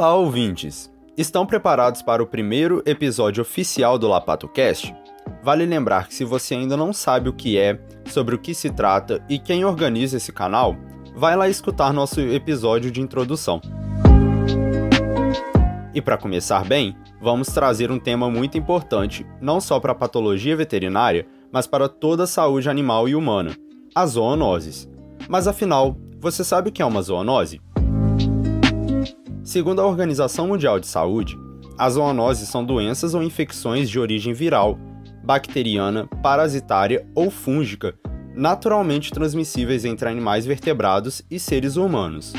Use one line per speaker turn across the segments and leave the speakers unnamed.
Olá, ouvintes! Estão preparados para o primeiro episódio oficial do LapatoCast? Vale lembrar que se você ainda não sabe o que é, sobre o que se trata e quem organiza esse canal, vai lá escutar nosso episódio de introdução. E para começar bem, vamos trazer um tema muito importante, não só para a patologia veterinária, mas para toda a saúde animal e humana: as zoonoses. Mas afinal, você sabe o que é uma zoonose? Segundo a Organização Mundial de Saúde, as zoonoses são doenças ou infecções de origem viral, bacteriana, parasitária ou fúngica, naturalmente transmissíveis entre animais vertebrados e seres humanos.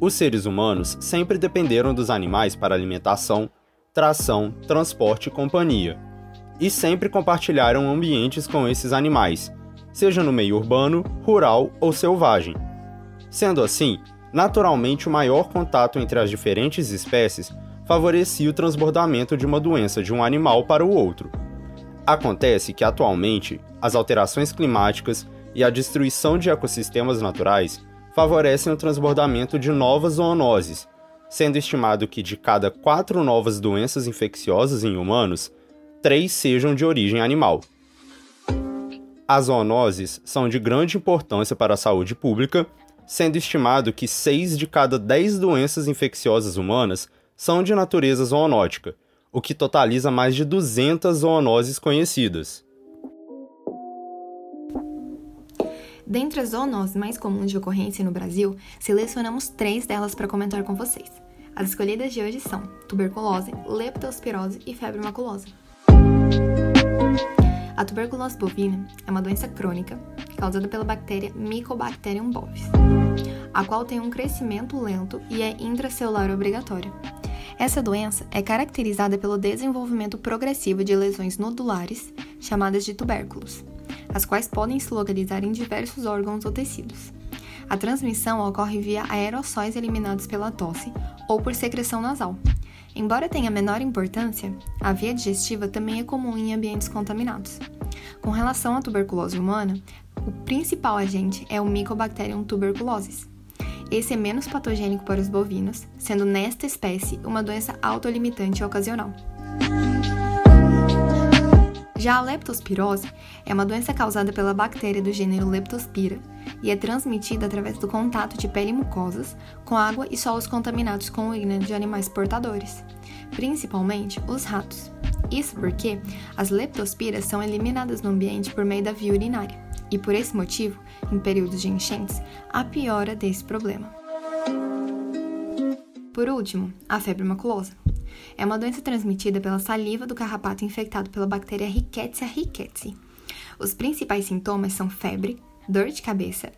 Os seres humanos sempre dependeram dos animais para alimentação, tração, transporte e companhia, e sempre compartilharam ambientes com esses animais, seja no meio urbano, rural ou selvagem. Sendo assim, naturalmente o maior contato entre as diferentes espécies favorecia o transbordamento de uma doença de um animal para o outro. Acontece que atualmente as alterações climáticas e a destruição de ecossistemas naturais favorecem o transbordamento de novas zoonoses, sendo estimado que de cada quatro novas doenças infecciosas em humanos, três sejam de origem animal. As zoonoses são de grande importância para a saúde pública, sendo estimado que seis de cada dez doenças infecciosas humanas são de natureza zoonótica, o que totaliza mais de 200 zoonoses conhecidas.
Dentre as zoonoses mais comuns de ocorrência no Brasil, selecionamos três delas para comentar com vocês. As escolhidas de hoje são tuberculose, leptospirose e febre maculosa. A tuberculose bovina é uma doença crônica causada pela bactéria Mycobacterium bovis, a qual tem um crescimento lento e é intracelular obrigatória. Essa doença é caracterizada pelo desenvolvimento progressivo de lesões nodulares, chamadas de tubérculos, as quais podem se localizar em diversos órgãos ou tecidos. A transmissão ocorre via aerossóis eliminados pela tosse ou por secreção nasal. Embora tenha menor importância, a via digestiva também é comum em ambientes contaminados. Com relação à tuberculose humana, o principal agente é o Mycobacterium tuberculosis. Esse é menos patogênico para os bovinos, sendo nesta espécie uma doença autolimitante ocasional. Já a leptospirose é uma doença causada pela bactéria do gênero Leptospira e é transmitida através do contato de pele e mucosas com água e solos contaminados com urina de animais portadores, principalmente os ratos. Isso porque as leptospiras são eliminadas no ambiente por meio da via urinária, e por esse motivo, em períodos de enchentes, há piora desse problema. Por último, a febre maculosa. É uma doença transmitida pela saliva do carrapato infectado pela bactéria Rickettsia rickettsii. Os principais sintomas são febre, dor de cabeça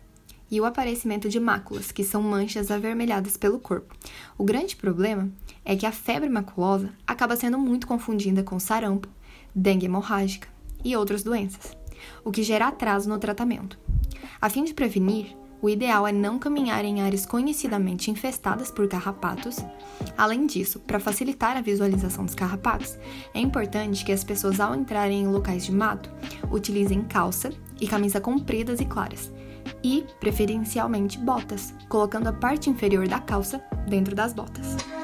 e o aparecimento de máculas, que são manchas avermelhadas pelo corpo. O grande problema é que a febre maculosa acaba sendo muito confundida com sarampo, dengue hemorrágica e outras doenças, o que gera atraso no tratamento. A fim de prevenir, o ideal é não caminhar em áreas conhecidamente infestadas por carrapatos. Além disso, para facilitar a visualização dos carrapatos, é importante que as pessoas, ao entrarem em locais de mato, utilizem calça e camisa compridas e claras, e, preferencialmente, botas, colocando a parte inferior da calça dentro das botas.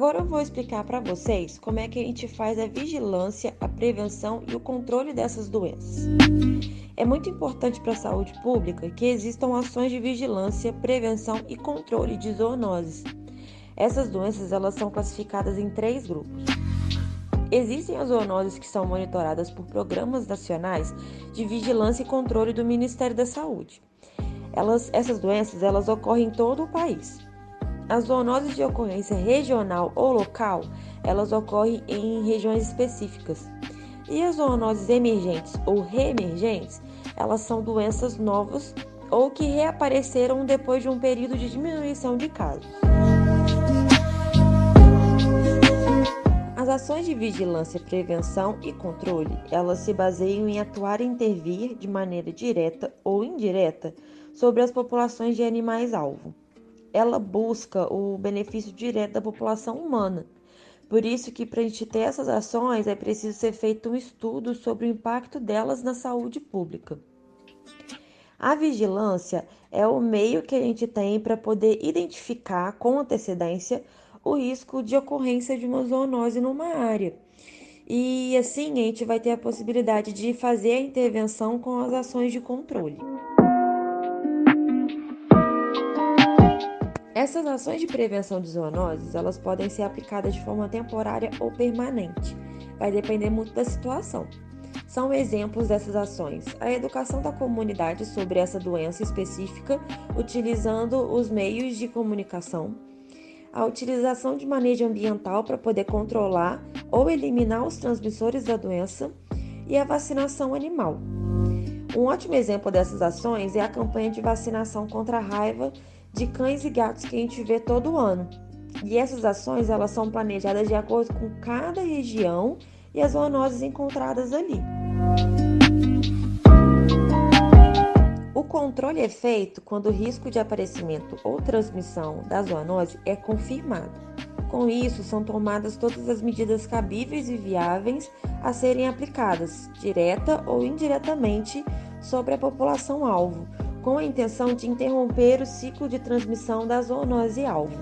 Agora eu vou explicar para vocês como é que a gente faz a vigilância, a prevenção e o controle dessas doenças. É muito importante para a saúde pública que existam ações de vigilância, prevenção e controle de zoonoses. Essas doenças elas são classificadas em três grupos. Existem as zoonoses que são monitoradas por programas nacionais de vigilância e controle do Ministério da Saúde. Elas, essas doenças elas ocorrem em todo o país. As zoonoses de ocorrência regional ou local, elas ocorrem em regiões específicas. E as zoonoses emergentes ou reemergentes, elas são doenças novas ou que reapareceram depois de um período de diminuição de casos. As ações de vigilância, prevenção e controle, elas se baseiam em atuar e intervir de maneira direta ou indireta sobre as populações de animais-alvo. Ela busca o benefício direto da população humana. Por isso que para a gente ter essas ações é preciso ser feito um estudo sobre o impacto delas na saúde pública. A vigilância é o meio que a gente tem para poder identificar com antecedência o risco de ocorrência de uma zoonose numa área. E assim a gente vai ter a possibilidade de fazer a intervenção com as ações de controle. Essas ações de prevenção de zoonoses, elas podem ser aplicadas de forma temporária ou permanente. Vai depender muito da situação. São exemplos dessas ações a educação da comunidade sobre essa doença específica, utilizando os meios de comunicação, a utilização de manejo ambiental para poder controlar ou eliminar os transmissores da doença e a vacinação animal. Um ótimo exemplo dessas ações é a campanha de vacinação contra a raiva de cães e gatos que a gente vê todo ano. E essas ações elas são planejadas de acordo com cada região e as zoonoses encontradas ali. O controle é feito quando o risco de aparecimento ou transmissão da zoonose é confirmado. Com isso, são tomadas todas as medidas cabíveis e viáveis a serem aplicadas, direta ou indiretamente, sobre a população-alvo, com a intenção de interromper o ciclo de transmissão da zoonose-alvo.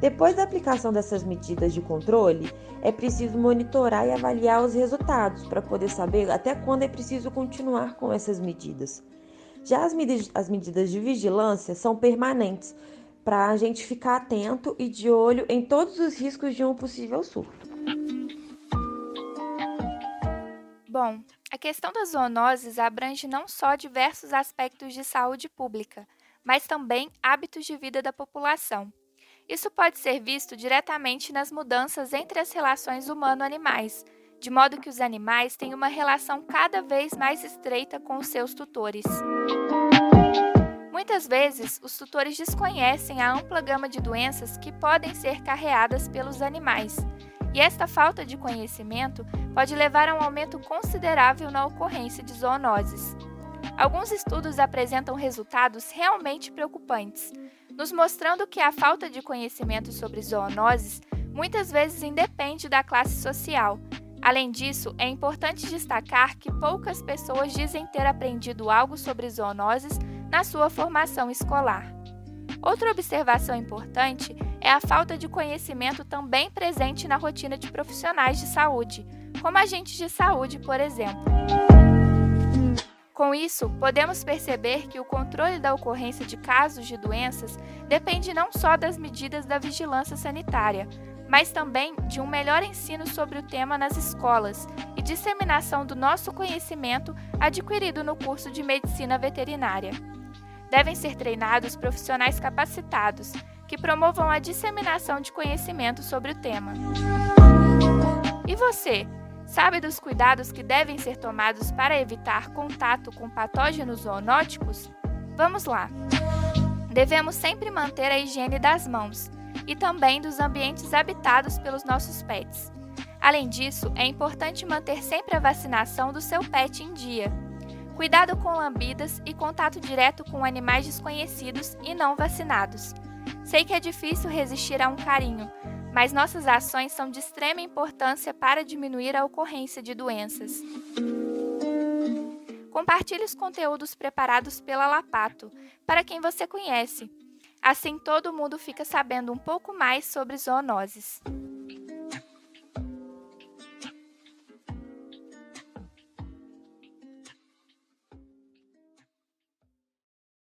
Depois da aplicação dessas medidas de controle, é preciso monitorar e avaliar os resultados para poder saber até quando é preciso continuar com essas medidas. Já as, med as medidas de vigilância são permanentes, para a gente ficar atento e de olho em todos os riscos de um possível surto.
Bom, a questão das zoonoses abrange não só diversos aspectos de saúde pública, mas também hábitos de vida da população. Isso pode ser visto diretamente nas mudanças entre as relações humano-animais, de modo que os animais têm uma relação cada vez mais estreita com os seus tutores. Muitas vezes, os tutores desconhecem a ampla gama de doenças que podem ser carreadas pelos animais, e esta falta de conhecimento pode levar a um aumento considerável na ocorrência de zoonoses. Alguns estudos apresentam resultados realmente preocupantes, nos mostrando que a falta de conhecimento sobre zoonoses muitas vezes independe da classe social. Além disso, é importante destacar que poucas pessoas dizem ter aprendido algo sobre zoonoses na sua formação escolar. Outra observação importante é a falta de conhecimento também presente na rotina de profissionais de saúde, como agentes de saúde, por exemplo. Com isso, podemos perceber que o controle da ocorrência de casos de doenças depende não só das medidas da vigilância sanitária, mas também de um melhor ensino sobre o tema nas escolas e disseminação do nosso conhecimento adquirido no curso de medicina veterinária devem ser treinados profissionais capacitados que promovam a disseminação de conhecimento sobre o tema. E você, sabe dos cuidados que devem ser tomados para evitar contato com patógenos zoonóticos? Vamos lá! Devemos sempre manter a higiene das mãos e também dos ambientes habitados pelos nossos pets. Além disso, é importante manter sempre a vacinação do seu pet em dia cuidado com lambidas e contato direto com animais desconhecidos e não vacinados. Sei que é difícil resistir a um carinho, mas nossas ações são de extrema importância para diminuir a ocorrência de doenças. Compartilhe os conteúdos preparados pela Lapato para quem você conhece. Assim todo mundo fica sabendo um pouco mais sobre zoonoses.